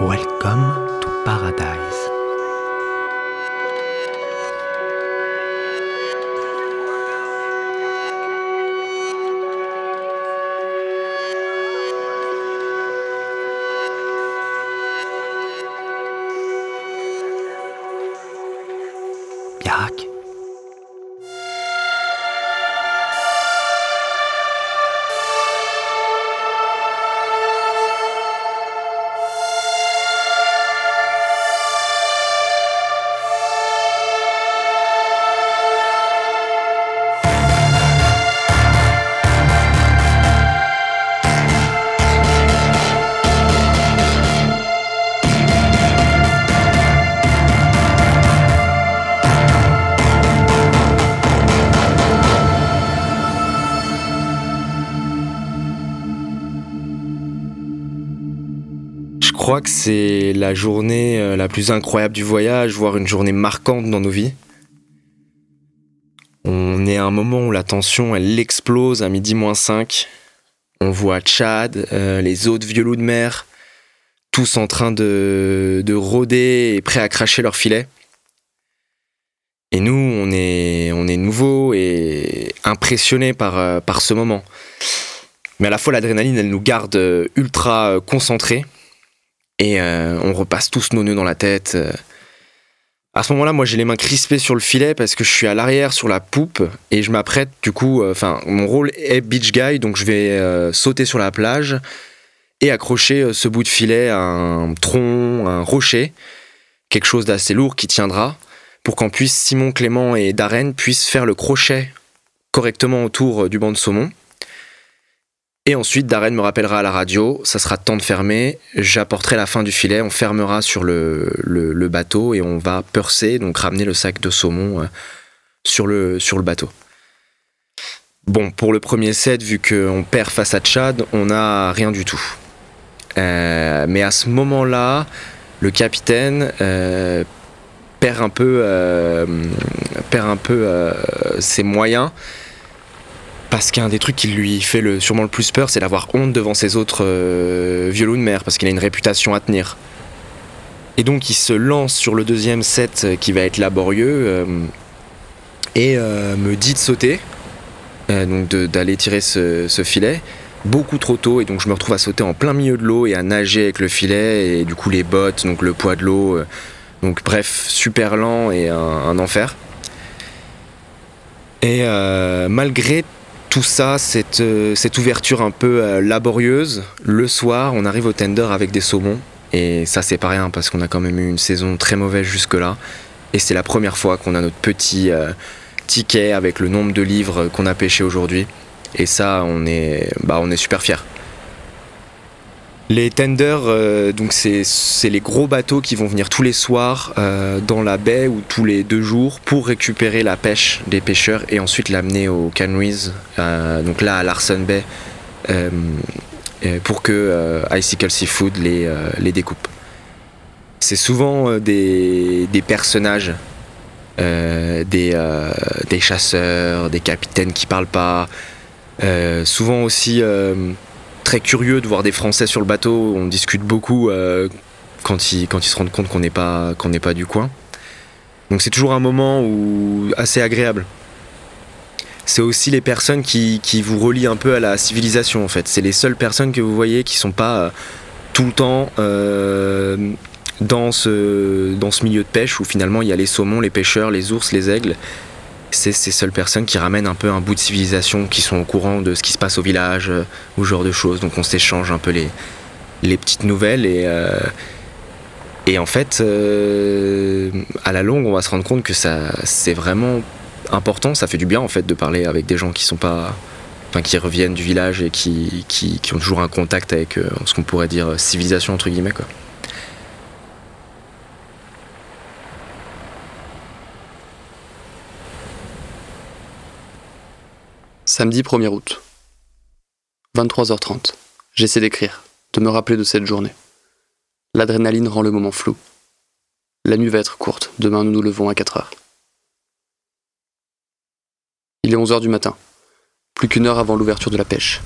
Welcome to paradise. Crois que c'est la journée euh, la plus incroyable du voyage, voire une journée marquante dans nos vies. On est à un moment où la tension, elle explose à midi moins 5. On voit Tchad, euh, les autres vieux loups de mer, tous en train de, de rôder et prêts à cracher leur filet. Et nous, on est, on est nouveaux et impressionnés par, euh, par ce moment. Mais à la fois, l'adrénaline, elle nous garde euh, ultra concentrés. Et euh, on repasse tous nos nœuds dans la tête. euh. À ce moment-là, moi, j'ai les mains crispées sur le filet parce que je suis à l'arrière sur la poupe et je m'apprête, du coup, euh, enfin, mon rôle est beach guy, donc je vais sauter sur la plage et accrocher ce bout de filet à un tronc, un rocher, quelque chose d'assez lourd qui tiendra pour qu'en puisse Simon, Clément et Darren puissent faire le crochet correctement autour du banc de saumon. Et ensuite, Darren me rappellera à la radio, ça sera temps de fermer, j'apporterai la fin du filet, on fermera sur le, bateau et on va percer, donc ramener le sac de saumon euh, sur, le, bateau. Bon, pour le premier set, vu qu'on perd face à Tchad, on n'a rien du tout. Euh, mais à ce moment-là, le capitaine euh, perd un peu, perd un peu ses moyens. Parce qu'un des trucs qui lui fait le, sûrement le plus peur, c'est d'avoir honte devant ses autres euh, vieux loups de mer, parce qu'il a une réputation à tenir. Et donc il se lance sur le deuxième set euh, qui va être laborieux euh, et me dit de sauter, donc d'aller tirer ce, filet, beaucoup trop tôt, et donc je me retrouve à sauter en plein milieu de l'eau et à nager avec le filet, et du coup les bottes, donc le poids de l'eau, donc bref, super lent et un, un enfer. Et malgré tout ça, cette, euh, cette ouverture un peu euh, laborieuse, le soir, on arrive au tender avec des saumons. Et ça, c'est pas rien parce qu'on a quand même eu une saison très mauvaise jusque-là. Et c'est la première fois qu'on a notre petit euh, ticket avec le nombre de livres qu'on a pêché aujourd'hui. Et ça, on est, bah, on est super fiers. Les tenders, euh, donc c'est les gros bateaux qui vont venir tous les soirs euh, dans la baie ou tous les deux jours pour récupérer la pêche des pêcheurs et ensuite l'amener aux canneries, euh, donc là à Larsen Bay, pour que Icicle Seafood les, découpe. C'est souvent des, personnages, des, des chasseurs, des capitaines qui parlent pas, souvent aussi très curieux de voir des Français sur le bateau. On discute beaucoup euh, quand, ils, se rendent compte qu'on n'est pas, du coin. Donc c'est toujours un moment assez agréable. C'est aussi les personnes qui, vous relient un peu à la civilisation en fait. C'est les seules personnes que vous voyez qui sont pas euh, tout le temps euh, dans ce milieu de pêche où finalement il y a les saumons, les pêcheurs, les ours, les aigles. C'est ces seules personnes qui ramènent un peu un bout de civilisation, qui sont au courant de ce qui se passe au village, euh, ou ce genre de choses. Donc on s'échange un peu les, les petites nouvelles et, euh, et en fait, euh, à la longue, on va se rendre compte que ça, c'est vraiment important. Ça fait du bien en fait de parler avec des gens qui sont pas, enfin qui reviennent du village et qui, qui, qui ont toujours un contact avec euh, ce qu'on pourrait dire civilisation entre guillemets quoi. Samedi 1er août. 23h30. J'essaie d'écrire, de me rappeler de cette journée. L'adrénaline rend le moment flou. La nuit va être courte, demain nous nous levons à 4h. Il est 11h du matin, plus qu'une heure avant l'ouverture de la pêche.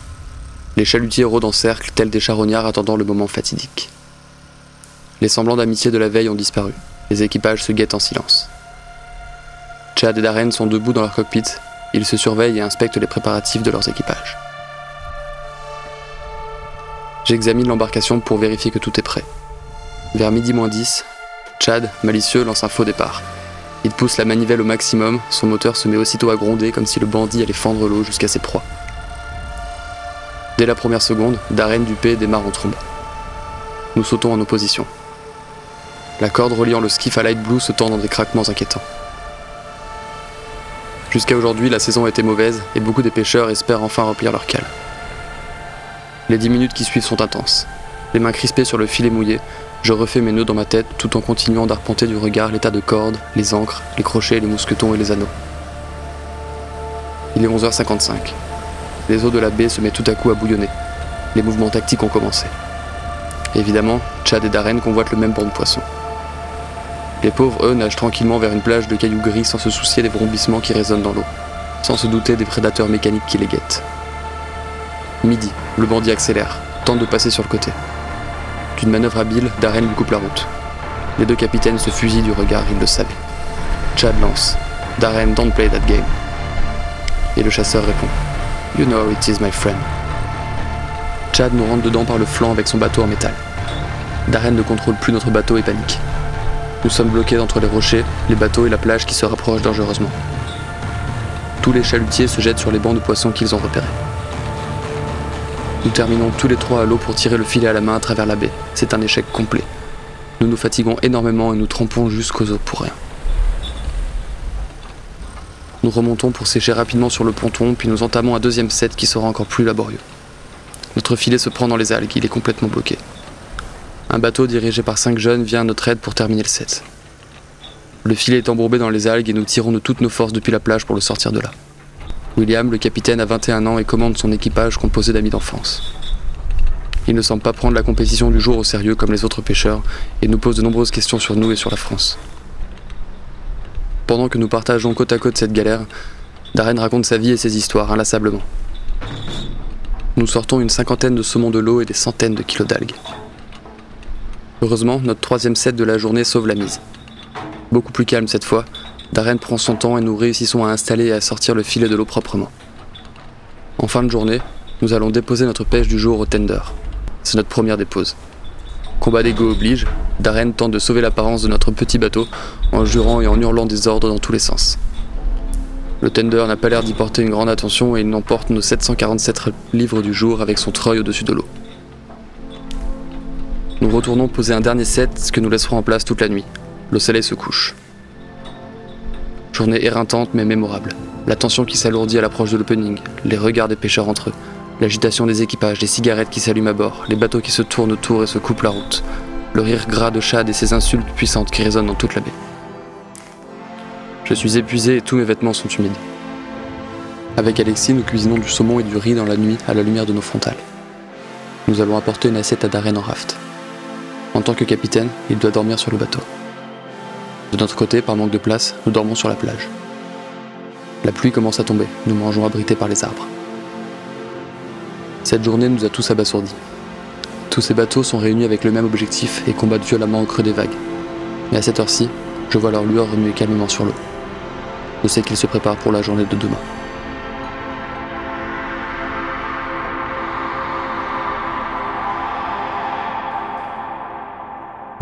Les chalutiers rôdent en cercle, tels des charognards attendant le moment fatidique. Les semblants d'amitié de la veille ont disparu. Les équipages se guettent en silence. Chad et Darren sont debout dans leur cockpit. Ils se surveillent et inspectent les préparatifs de leurs équipages. J'examine l'embarcation pour vérifier que tout est prêt. Vers midi moins 10, Chad, malicieux, lance un faux départ. Il pousse la manivelle au maximum, son moteur se met aussitôt à gronder comme si le bandit allait fendre l'eau jusqu'à ses proies. Dès la première seconde, Darren Dupé démarre en trombe. Nous sautons en opposition. La corde reliant le skiff à Light Blue se tend dans des craquements inquiétants. Jusqu'à aujourd'hui, la saison a été mauvaise et beaucoup des pêcheurs espèrent enfin remplir leur cale. Les dix minutes qui suivent sont intenses. Les mains crispées sur le filet mouillé, je refais mes nœuds dans ma tête tout en continuant d'arpenter du regard l'état de cordes, les ancres, les crochets, les mousquetons et les anneaux. Il est 11h55. Les eaux de la baie se mettent tout à coup à bouillonner. Les mouvements tactiques ont commencé. Évidemment, Chad et Darren convoitent le même banc de poissons. Les pauvres, eux, nagent tranquillement vers une plage de cailloux gris sans se soucier des vrombissements qui résonnent dans l'eau, sans se douter des prédateurs mécaniques qui les guettent. Midi, le bandit accélère, tente de passer sur le côté. D'une manœuvre habile, Darren lui coupe la route. Les deux capitaines se fusillent du regard, ils le savaient. Chad lance. Darren, don't play that game. Et le chasseur répond. You know it is my friend. Chad nous rentre dedans par le flanc avec son bateau en métal. Darren ne contrôle plus notre bateau et panique. Nous sommes bloqués entre les rochers, les bateaux et la plage qui se rapprochent dangereusement. Tous les chalutiers se jettent sur les bancs de poissons qu'ils ont repérés. Nous terminons tous les trois à l'eau pour tirer le filet à la main à travers la baie. C'est un échec complet. Nous nous fatiguons énormément et nous trempons jusqu'aux os pour rien. Nous remontons pour sécher rapidement sur le ponton, puis nous entamons un deuxième set qui sera encore plus laborieux. Notre filet se prend dans les algues, il est complètement bloqué. Un bateau dirigé par cinq jeunes vient à notre aide pour terminer le set. Le filet est embourbé dans les algues et nous tirons de toutes nos forces depuis la plage pour le sortir de là. William, le capitaine, a 21 ans et commande son équipage composé d'amis d'enfance. Il ne semble pas prendre la compétition du jour au sérieux comme les autres pêcheurs et nous pose de nombreuses questions sur nous et sur la France. Pendant que nous partageons côte à côte cette galère, Darren raconte sa vie et ses histoires inlassablement. Nous sortons une cinquantaine de saumons de l'eau et des centaines de kilos d'algues. Heureusement, notre troisième set de la journée sauve la mise. Beaucoup plus calme cette fois, Darren prend son temps et nous réussissons à installer et à sortir le filet de l'eau proprement. En fin de journée, nous allons déposer notre pêche du jour au tender. C'est notre première dépose. Combat d'ego oblige, Darren tente de sauver l'apparence de notre petit bateau en jurant et en hurlant des ordres dans tous les sens. Le tender n'a pas l'air d'y porter une grande attention et il emporte nos 747 livres du jour avec son treuil au-dessus de l'eau. Nous retournons poser un dernier set que nous laisserons en place toute la nuit. Le soleil se couche. Journée éreintante mais mémorable. La tension qui s'alourdit à l'approche de l'opening, les regards des pêcheurs entre eux, l'agitation des équipages, les cigarettes qui s'allument à bord, les bateaux qui se tournent autour et se coupent la route, le rire gras de Chad et ses insultes puissantes qui résonnent dans toute la baie. Je suis épuisé et tous mes vêtements sont humides. Avec Alexis, nous cuisinons du saumon et du riz dans la nuit à la lumière de nos frontales. Nous allons apporter une assiette à Darren en raft. En tant que capitaine, il doit dormir sur le bateau. De notre côté, par manque de place, nous dormons sur la plage. La pluie commence à tomber, nous mangeons abrités par les arbres. Cette journée nous a tous abasourdis. Tous ces bateaux sont réunis avec le même objectif et combattent violemment au creux des vagues. Mais à cette heure-ci, je vois leur lueur remuer calmement sur l'eau. Je sais qu'ils se préparent pour la journée de demain.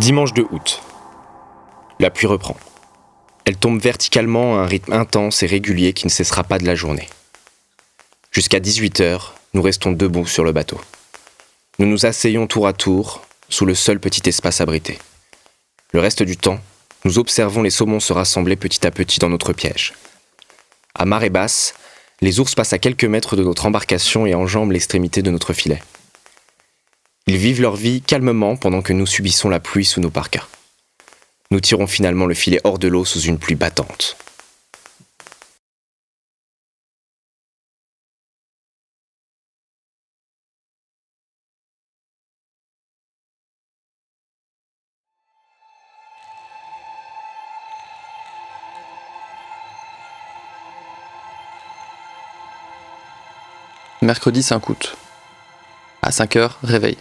Dimanche de août. La pluie reprend. Elle tombe verticalement à un rythme intense et régulier qui ne cessera pas de la journée. Jusqu'à 18h, nous restons debout sur le bateau. Nous nous asseyons tour à tour, sous le seul petit espace abrité. Le reste du temps, nous observons les saumons se rassembler petit à petit dans notre piège. À marée basse, les ours passent à quelques mètres de notre embarcation et enjambent l'extrémité de notre filet. Ils vivent leur vie calmement pendant que nous subissons la pluie sous nos parkas. Nous tirons finalement le filet hors de l'eau sous une pluie battante. Mercredi 5 août. À 5h, réveil.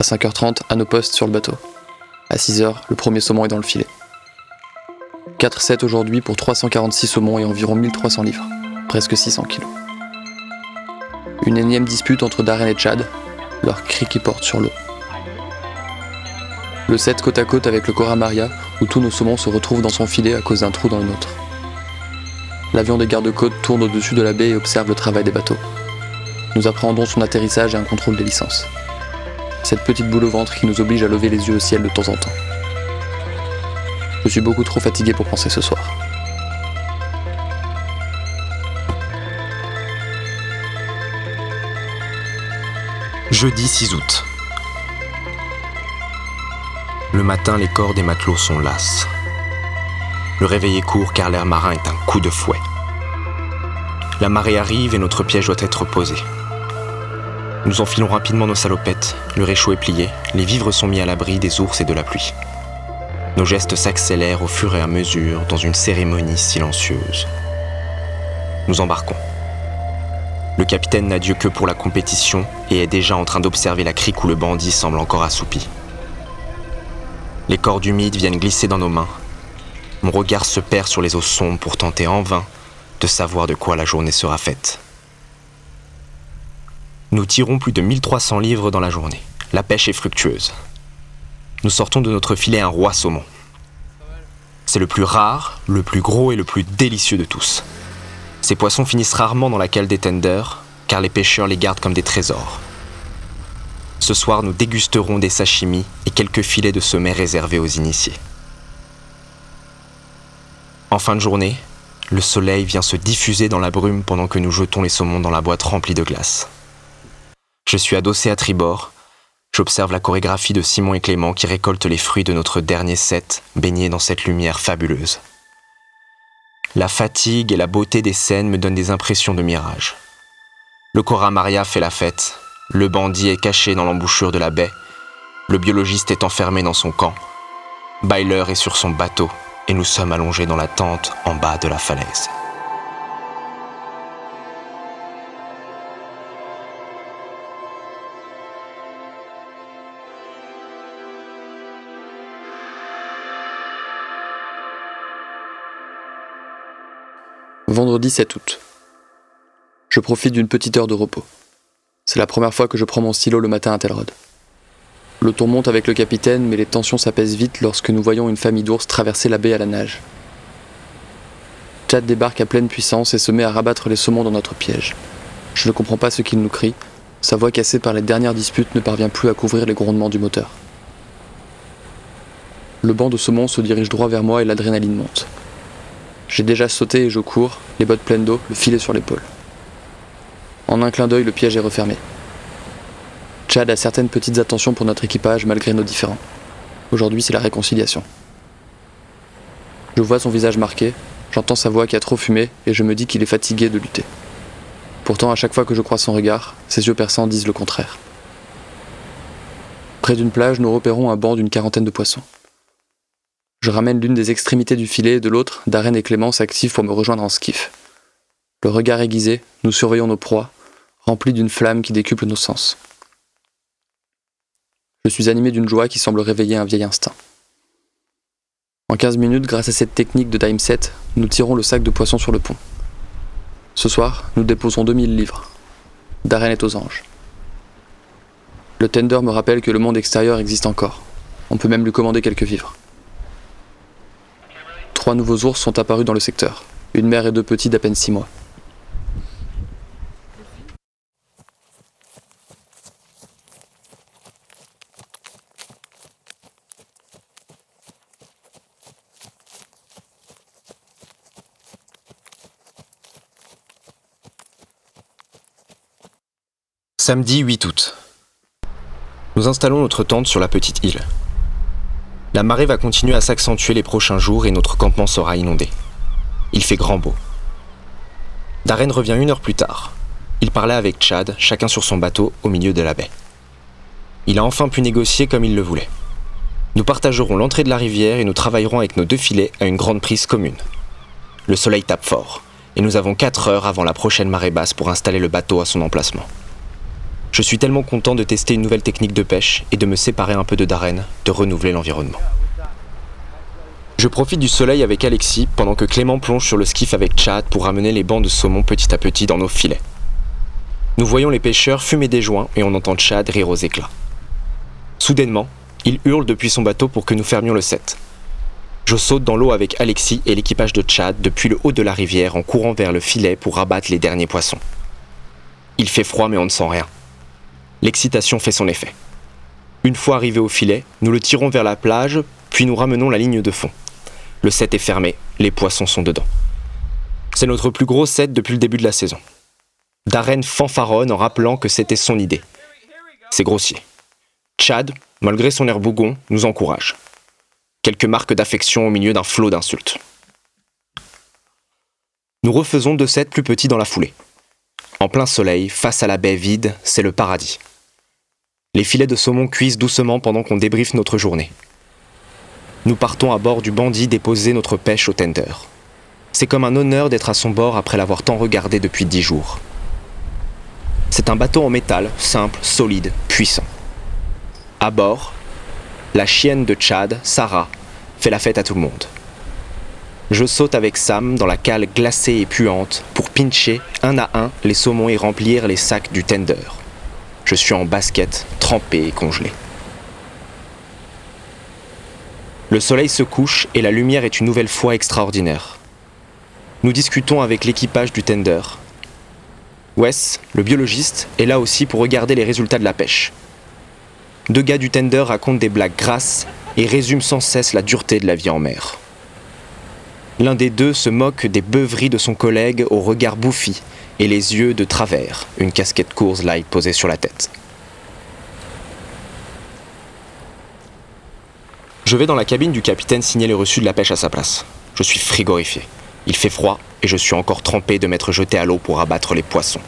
À 5h30, à nos postes sur le bateau. À 6h, le premier saumon est dans le filet. 4-7 aujourd'hui pour 346 saumons et environ 1300 livres, presque 600 kilos. Une énième dispute entre Darren et Chad, leur cri qui porte sur l'eau. Le 7 côte à côte avec le Cora Maria, où tous nos saumons se retrouvent dans son filet à cause d'un trou dans le nôtre. L'avion des gardes-côtes tourne au-dessus de la baie et observe le travail des bateaux. Nous appréhendons son atterrissage et un contrôle des licences. Cette petite boule au ventre qui nous oblige à lever les yeux au ciel de temps en temps. Je suis beaucoup trop fatigué pour penser ce soir. Jeudi 6 août. Le matin, les corps des matelots sont lasses. Le réveil est court car l'air marin est un coup de fouet. La marée arrive et notre piège doit être posé. Nous enfilons rapidement nos salopettes, le réchaud est plié, les vivres sont mis à l'abri des ours et de la pluie. Nos gestes s'accélèrent au fur et à mesure dans une cérémonie silencieuse. Nous embarquons. Le capitaine n'a Dieu que pour la compétition et est déjà en train d'observer la crique où le bandit semble encore assoupi. Les cordes humides viennent glisser dans nos mains. Mon regard se perd sur les eaux sombres pour tenter en vain de savoir de quoi la journée sera faite. Nous tirons plus de 1300 livres dans la journée. La pêche est fructueuse. Nous sortons de notre filet un roi saumon. C'est le plus rare, le plus gros et le plus délicieux de tous. Ces poissons finissent rarement dans la cale des tenders, car les pêcheurs les gardent comme des trésors. Ce soir, nous dégusterons des sashimi et quelques filets de sommet réservés aux initiés. En fin de journée, le soleil vient se diffuser dans la brume pendant que nous jetons les saumons dans la boîte remplie de glace. Je suis adossé à tribord. J'observe la chorégraphie de Simon et Clément qui récoltent les fruits de notre dernier set, baignés dans cette lumière fabuleuse. La fatigue et la beauté des scènes me donnent des impressions de mirage. Le Cora Maria fait la fête, le bandit est caché dans l'embouchure de la baie, le biologiste est enfermé dans son camp, Byler est sur son bateau, et nous sommes allongés dans la tente en bas de la falaise. Vendredi 7 août. Je profite d'une petite heure de repos. C'est la première fois que je prends mon stylo le matin à Telrod. Le ton monte avec le capitaine, mais les tensions s'apaisent vite lorsque nous voyons une famille d'ours traverser la baie à la nage. Chad débarque à pleine puissance et se met à rabattre les saumons dans notre piège. Je ne comprends pas ce qu'il nous crie. Sa voix cassée par les dernières disputes ne parvient plus à couvrir les grondements du moteur. Le banc de saumon se dirige droit vers moi et l'adrénaline monte. J'ai déjà sauté et je cours, les bottes pleines d'eau, le filet sur l'épaule. En un clin d'œil, le piège est refermé. Chad a certaines petites attentions pour notre équipage malgré nos différends. Aujourd'hui, c'est la réconciliation. Je vois son visage marqué, j'entends sa voix qui a trop fumé et je me dis qu'il est fatigué de lutter. Pourtant, à chaque fois que je croise son regard, ses yeux perçants disent le contraire. Près d'une plage, nous repérons un banc d'une quarantaine de poissons. Je ramène l'une des extrémités du filet et de l'autre, Darren et Clément s'activent pour me rejoindre en skiff. Le regard aiguisé, nous surveillons nos proies, remplis d'une flamme qui décuple nos sens. Je suis animé d'une joie qui semble réveiller un vieil instinct. En 15 minutes, grâce à cette technique de time set, nous tirons le sac de poissons sur le pont. Ce soir, nous déposons 2000 livres. Darren est aux anges. Le tender me rappelle que le monde extérieur existe encore. On peut même lui commander quelques vivres. Trois nouveaux ours sont apparus dans le secteur. Une mère et deux petits d'à peine six mois. Samedi 8 août. Nous installons notre tente sur la petite île. La marée va continuer à s'accentuer les prochains jours et notre campement sera inondé. Il fait grand beau. Darren revient une heure plus tard. Il parlait avec Chad, chacun sur son bateau, au milieu de la baie. Il a enfin pu négocier comme il le voulait. Nous partagerons l'entrée de la rivière et nous travaillerons avec nos deux filets à une grande prise commune. Le soleil tape fort, et nous avons 4 heures avant la prochaine marée basse pour installer le bateau à son emplacement. Je suis tellement content de tester une nouvelle technique de pêche et de me séparer un peu de Darren, de renouveler l'environnement. Je profite du soleil avec Alexis pendant que Clément plonge sur le skiff avec Chad pour ramener les bancs de saumon petit à petit dans nos filets. Nous voyons les pêcheurs fumer des joints et on entend Chad rire aux éclats. Soudainement, il hurle depuis son bateau pour que nous fermions le set. Je saute dans l'eau avec Alexis et l'équipage de Chad depuis le haut de la rivière en courant vers le filet pour rabattre les derniers poissons. Il fait froid mais on ne sent rien. L'excitation fait son effet. Une fois arrivé au filet, nous le tirons vers la plage, puis nous ramenons la ligne de fond. Le set est fermé, les poissons sont dedans. C'est notre plus gros set depuis le début de la saison. Darren fanfaronne en rappelant que c'était son idée. C'est grossier. Chad, malgré son air bougon, nous encourage. Quelques marques d'affection au milieu d'un flot d'insultes. Nous refaisons deux sets plus petits dans la foulée. En plein soleil, face à la baie vide, c'est le paradis. Les filets de saumon cuisent doucement pendant qu'on débriefe notre journée. Nous partons à bord du bandit déposer notre pêche au tender. C'est comme un honneur d'être à son bord après l'avoir tant regardé depuis dix jours. C'est un bateau en métal, simple, solide, puissant. À bord, la chienne de Chad, Sarah, fait la fête à tout le monde. Je saute avec Sam dans la cale glacée et puante pour pincher un à un les saumons et remplir les sacs du tender. Je suis en basket, trempé et congelé. Le soleil se couche et la lumière est une nouvelle fois extraordinaire. Nous discutons avec l'équipage du tender. Wes, le biologiste, est là aussi pour regarder les résultats de la pêche. Deux gars du tender racontent des blagues grasses et résument sans cesse la dureté de la vie en mer. L'un des deux se moque des beuveries de son collègue au regard bouffi et les yeux de travers, une casquette course light posée sur la tête. Je vais dans la cabine du capitaine signer les reçus de la pêche à sa place. Je suis frigorifié. Il fait froid et je suis encore trempé de m'être jeté à l'eau pour abattre les poissons.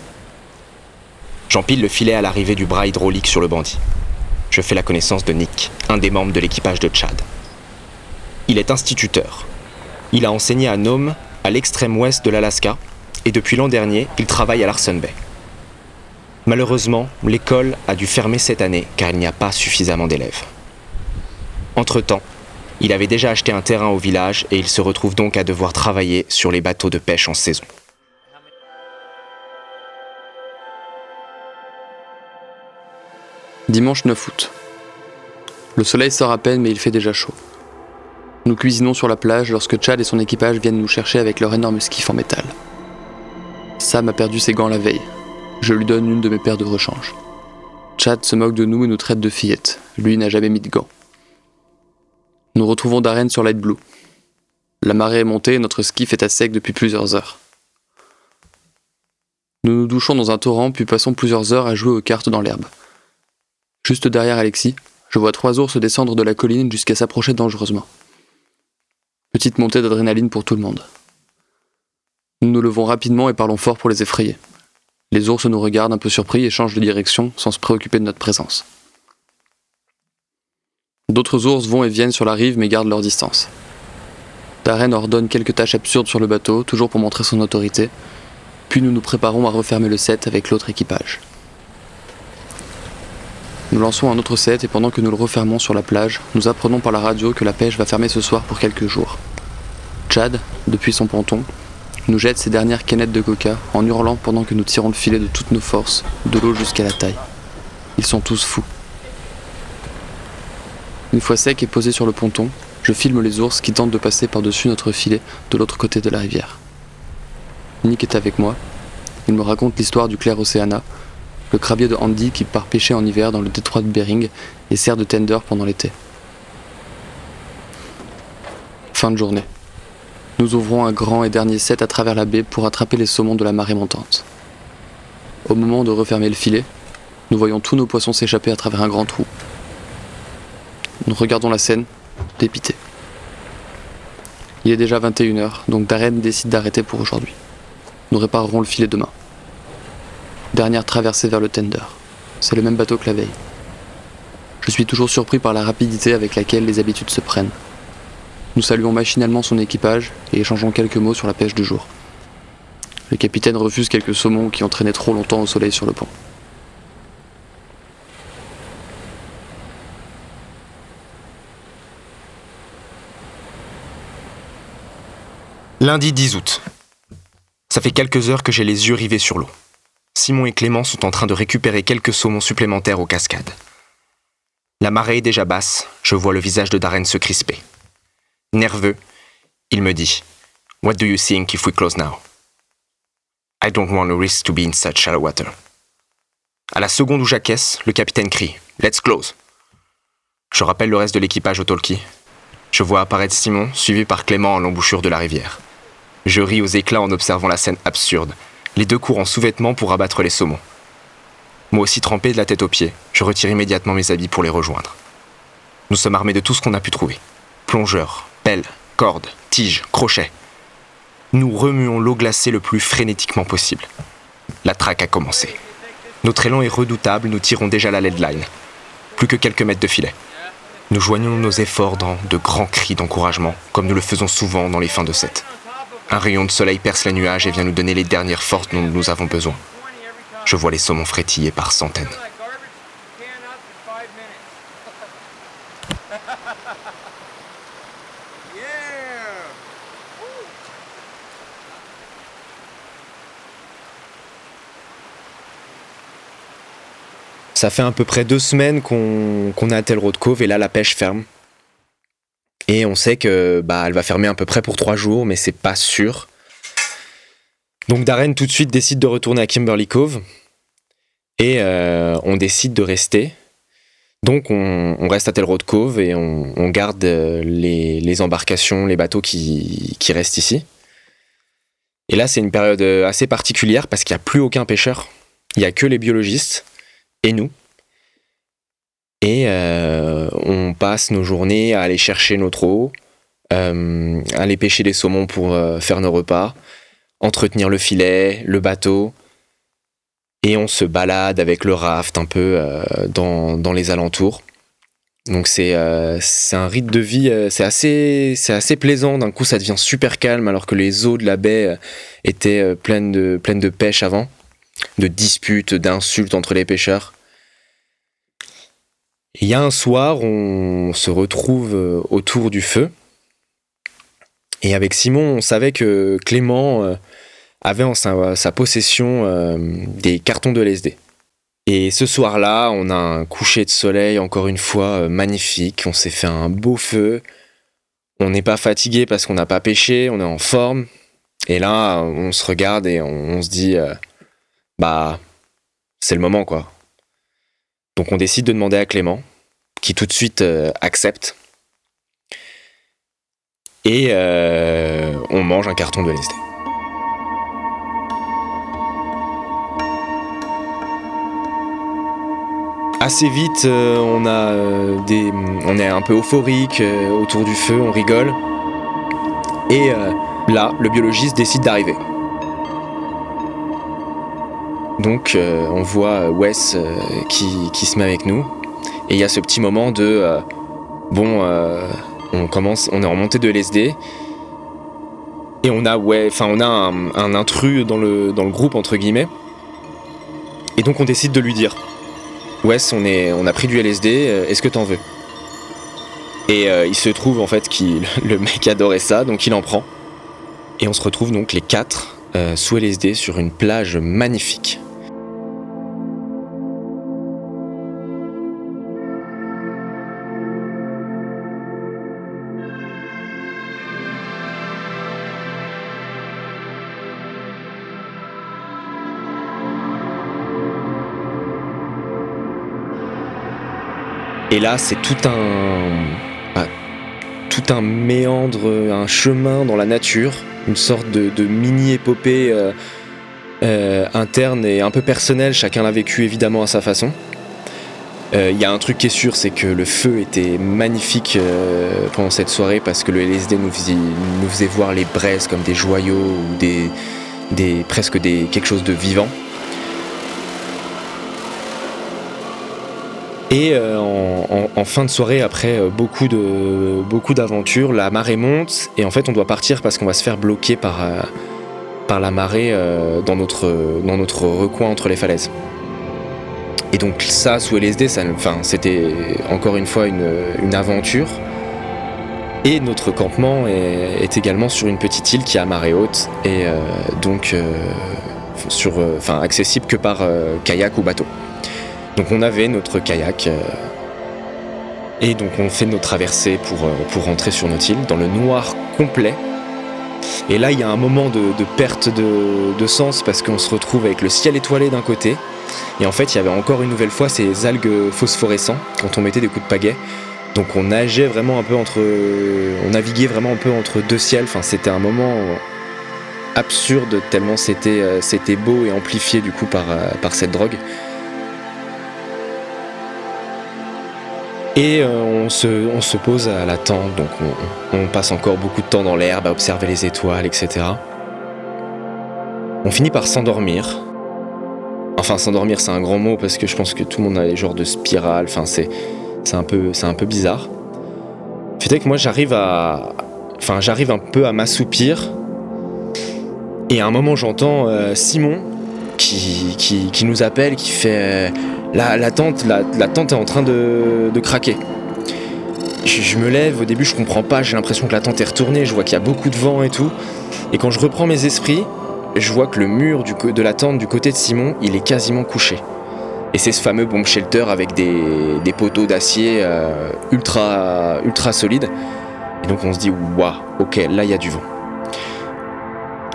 J'empile le filet à l'arrivée du bras hydraulique sur le bandit. Je fais la connaissance de Nick, un des membres de l'équipage de Tchad. Il est instituteur, il a enseigné à Nome, à l'extrême ouest de l'Alaska, et depuis l'an dernier, il travaille à Larson Bay. Malheureusement, l'école a dû fermer cette année car il n'y a pas suffisamment d'élèves. Entre-temps, il avait déjà acheté un terrain au village et il se retrouve donc à devoir travailler sur les bateaux de pêche en saison. Dimanche 9 août. Le soleil sort à peine mais il fait déjà chaud. Nous cuisinons sur la plage lorsque Chad et son équipage viennent nous chercher avec leur énorme skiff en métal. Sam a perdu ses gants la veille. Je lui donne une de mes paires de rechange. Chad se moque de nous et nous traite de fillettes. Lui n'a jamais mis de gants. Nous retrouvons Darren sur Light Blue. La marée est montée et notre skiff est à sec depuis plusieurs heures. Nous nous douchons dans un torrent puis passons plusieurs heures à jouer aux cartes dans l'herbe. Juste derrière Alexis, je vois trois ours descendre de la colline jusqu'à s'approcher dangereusement. Petite montée d'adrénaline pour tout le monde. Nous nous levons rapidement et parlons fort pour les effrayer. Les ours nous regardent un peu surpris et changent de direction sans se préoccuper de notre présence. D'autres ours vont et viennent sur la rive mais gardent leur distance. Darren ordonne quelques tâches absurdes sur le bateau, toujours pour montrer son autorité, puis nous nous préparons à refermer le set avec l'autre équipage. Nous lançons un autre set et pendant que nous le refermons sur la plage, nous apprenons par la radio que la pêche va fermer ce soir pour quelques jours. Chad, depuis son ponton, nous jette ses dernières canettes de coca en hurlant pendant que nous tirons le filet de toutes nos forces, de l'eau jusqu'à la taille. Ils sont tous fous. Une fois sec et posé sur le ponton, je filme les ours qui tentent de passer par-dessus notre filet de l'autre côté de la rivière. Nick est avec moi. Il me raconte l'histoire du clair Océana, le crabier de Andy qui part pêcher en hiver dans le détroit de Bering et sert de tender pendant l'été. Fin de journée. Nous ouvrons un grand et dernier set à travers la baie pour attraper les saumons de la marée montante. Au moment de refermer le filet, nous voyons tous nos poissons s'échapper à travers un grand trou. Nous regardons la scène, dépités. Il est déjà 21h, donc Darren décide d'arrêter pour aujourd'hui. Nous réparerons le filet demain. Dernière traversée vers le tender. C'est le même bateau que la veille. Je suis toujours surpris par la rapidité avec laquelle les habitudes se prennent. Nous saluons machinalement son équipage et échangeons quelques mots sur la pêche du jour. Le capitaine refuse quelques saumons qui ont trop longtemps au soleil sur le pont. Lundi 10 août. Ça fait quelques heures que j'ai les yeux rivés sur l'eau. Simon et Clément sont en train de récupérer quelques saumons supplémentaires aux cascades. La marée est déjà basse, je vois le visage de Darren se crisper. Nerveux, il me dit What do you think if we close now? I don't want to risk to be in such shallow water. À la seconde où j'acquiesce, le capitaine crie Let's close. Je rappelle le reste de l'équipage au talkie. Je vois apparaître Simon, suivi par Clément en l'embouchure de la rivière. Je ris aux éclats en observant la scène absurde. Les deux courent en sous-vêtements pour abattre les saumons. Moi aussi trempé de la tête aux pieds, je retire immédiatement mes habits pour les rejoindre. Nous sommes armés de tout ce qu'on a pu trouver. Plongeurs, pelles, cordes, tiges, crochets. Nous remuons l'eau glacée le plus frénétiquement possible. La traque a commencé. Notre élan est redoutable, nous tirons déjà la lead line. Plus que quelques mètres de filet. Nous joignons nos efforts dans de grands cris d'encouragement, comme nous le faisons souvent dans les fins de set. Un rayon de soleil perce les nuages et vient nous donner les dernières forces dont nous avons besoin. Je vois les saumons frétiller par centaines. Ça fait à peu près deux semaines qu'on est à Tel Road Cove et là la pêche ferme. Et on sait que bah, va fermer à peu près pour trois jours, mais c'est pas sûr. Donc Darren tout de suite décide de retourner à Kimberly Cove et euh, on décide de rester. Donc on, reste à Tel Road Cove et on, garde euh, les, embarcations, les bateaux qui, qui restent ici. Et là c'est une période euh, assez particulière parce qu'il n'y a plus aucun pêcheur. Il n'y a que les biologistes et nous. Et euh, on passe nos journées à aller chercher notre eau, euh, aller pêcher des saumons pour euh, faire nos repas, entretenir le filet, le bateau. Et on se balade avec le raft un peu dans, les alentours. Donc c'est un rythme de vie, c'est assez, assez plaisant. D'un coup, ça devient super calme alors que les eaux de la baie étaient pleines de, pleines de pêche avant de disputes, d'insultes entre les pêcheurs. Il y a un soir, on se retrouve euh, autour du feu. Et avec Simon, on savait que Clément euh, avait en sa, possession euh, des cartons de LSD. Et ce soir-là, on a un coucher de soleil, encore une fois, magnifique. On s'est fait un beau feu. On n'est pas fatigué parce qu'on n'a pas pêché, on est en forme. Et là, on se regarde et on se dit bah, c'est le moment, quoi. Donc on décide de demander à Clément, qui tout de suite euh, accepte. Et euh, on mange un carton de LSD. Assez vite, euh, on on est un peu euphorique autour du feu, on rigole. Et là, le biologiste décide d'arriver. Donc euh, on voit Wes euh, qui, se met avec nous. Et il y a ce petit moment de euh, bon, on commence, on est en montée de LSD. Et on a ouais, enfin on a un, intrus dans le, groupe entre guillemets. Et donc on décide de lui dire Wes, on, est, on a pris du LSD, est-ce que t'en veux? Et il se trouve en fait que le mec adorait ça, donc il en prend. Et on se retrouve donc les quatre sous LSD sur une plage magnifique. Et là, c'est tout un, bah, tout un méandre, un chemin dans la nature, une sorte de, mini-épopée euh, euh, interne et un peu personnelle. Chacun l'a vécu évidemment à sa façon. Il euh, y a un truc qui est sûr, c'est que le feu était magnifique pendant cette soirée parce que le LSD nous faisait, nous faisait voir les braises comme des joyaux ou des, des, presque des, quelque chose de vivant. Et euh, en, fin de soirée, après euh, beaucoup de beaucoup d'aventures, la marée monte et en fait on doit partir parce qu'on va se faire bloquer par euh, par la marée dans notre dans notre recoin entre les falaises. Et donc ça sous LSD, ça, enfin c'était encore une fois une, une aventure. Et notre campement est, est également sur une petite île qui à marée haute et donc sur, enfin, accessible que par kayak ou bateau. Donc on avait notre kayak euh, et donc on fait nos traversées pour, euh, pour rentrer sur notre île dans le noir complet. Et là il y a un moment de, perte de, sens parce qu'on se retrouve avec le ciel étoilé d'un côté et en fait il y avait encore une nouvelle fois ces algues phosphorescentes quand on mettait des coups de pagaie. Donc on nageait vraiment un peu entre, on naviguait vraiment un peu entre deux ciels. Enfin c'était un moment absurde tellement c'était euh, beau et amplifié du coup par cette drogue. Et euh, on, se, pose à la tente, donc on, passe encore beaucoup de temps dans l'herbe à observer les étoiles, etc. On finit par s'endormir. Enfin, s'endormir, c'est un grand mot parce que je pense que tout le monde a les genres de spirale. Enfin, c'est un peu un peu bizarre. Fait que moi, j'arrive à, enfin, j'arrive un peu à m'assoupir. Et à un moment, j'entends euh, Simon qui, qui, qui nous appelle, qui fait la, tente, la, tente est en train de, craquer. Je, me lève, au début je comprends pas, j'ai l'impression que la tente est retournée, je vois qu'il y a beaucoup de vent et tout. Et quand je reprends mes esprits, je vois que le mur de la tente du côté de Simon, il est quasiment couché. Et c'est ce fameux bomb shelter avec des, des poteaux d'acier euh, ultra, ultra solides. Et donc on se dit, waouh, ok, là il y a du vent.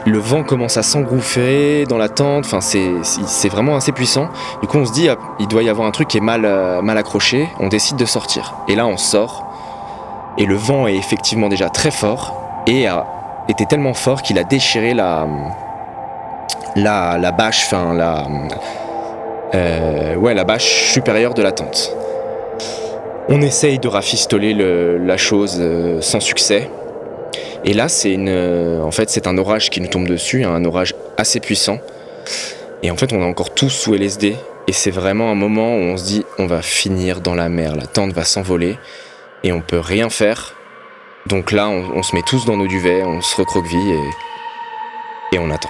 Le vent commence à s'engouffrer dans la tente, c'est vraiment assez puissant. Du coup on se dit, il doit y avoir un truc qui est mal, euh, mal accroché, on décide de sortir. Et là on sort, et le vent est effectivement déjà très fort, et a été tellement fort qu'il a déchiré la, bâche, enfin euh, la bâche supérieure de la tente. On essaye de rafistoler le- la chose euh, sans succès. Et là, c'est une, euh, en fait, c'est un orage qui nous tombe dessus, un orage assez puissant. Et en fait, on est encore tous sous LSD. Et c'est vraiment un moment où on se dit, on va finir dans la mer, la tente va s'envoler et on peut rien faire. Donc là, on, on se met tous dans nos duvets, on se recroqueville et, et on attend.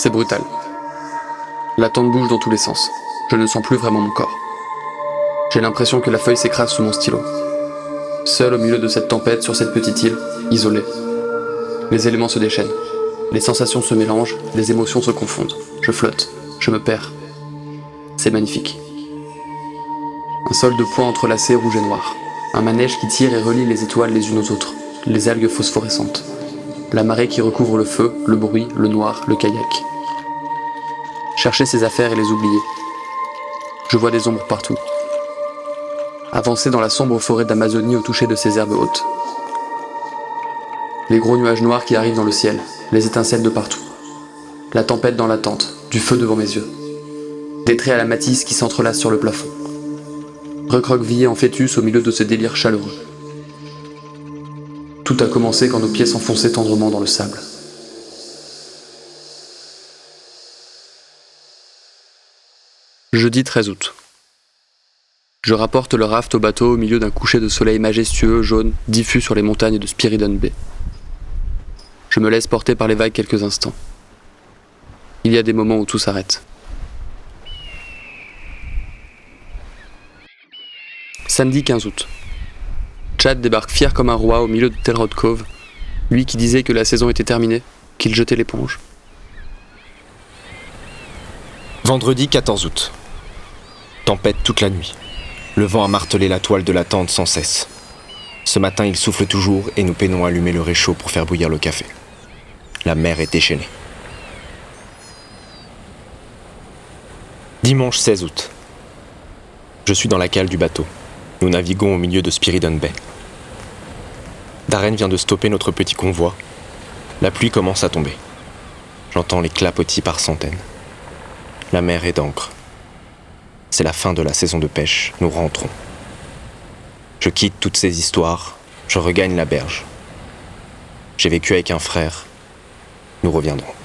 C'est brutal. La tente bouge dans tous les sens. Je ne sens plus vraiment mon corps. J'ai l'impression que la feuille s'écrase sous mon stylo. Seul au milieu de cette tempête sur cette petite île, isolé. Les éléments se déchaînent. Les sensations se mélangent, les émotions se confondent. Je flotte, je me perds. C'est magnifique. Un sol de points entrelacés rouge et noir. Un manège qui tire et relie les étoiles les unes aux autres. Les algues phosphorescentes. La marée qui recouvre le feu, le bruit, le noir, le kayak. Chercher ses affaires et les oublier. Je vois des ombres partout. Avancer dans la sombre forêt d'Amazonie au toucher de ces herbes hautes. Les gros nuages noirs qui arrivent dans le ciel, les étincelles de partout. La tempête dans la tente, du feu devant mes yeux. Des traits à la matisse qui s'entrelacent sur le plafond. Recroquevillé en fœtus au milieu de ce délire chaleureux. Tout a commencé quand nos pieds s'enfonçaient tendrement dans le sable. Jeudi 13 août. Je rapporte le raft au bateau au milieu d'un coucher de soleil majestueux, jaune, diffus sur les montagnes de Spiridon Bay. Je me laisse porter par les vagues quelques instants. Il y a des moments où tout s'arrête. Samedi 15 août. Chad débarque fier comme un roi au milieu de Telrod Cove, lui qui disait que la saison était terminée, qu'il jetait l'éponge. Vendredi 14 août. Tempête toute la nuit. Le vent a martelé la toile de la tente sans cesse. Ce matin, il souffle toujours et nous peinons à allumer le réchaud pour faire bouillir le café. La mer est déchaînée. Dimanche 16 août. Je suis dans la cale du bateau. Nous naviguons au milieu de Spiridon Bay. Darren vient de stopper notre petit convoi. La pluie commence à tomber. J'entends les clapotis par centaines. La mer est d'encre. C'est la fin de la saison de pêche, nous rentrons. Je quitte toutes ces histoires, je regagne la berge. J'ai vécu avec un frère, nous reviendrons.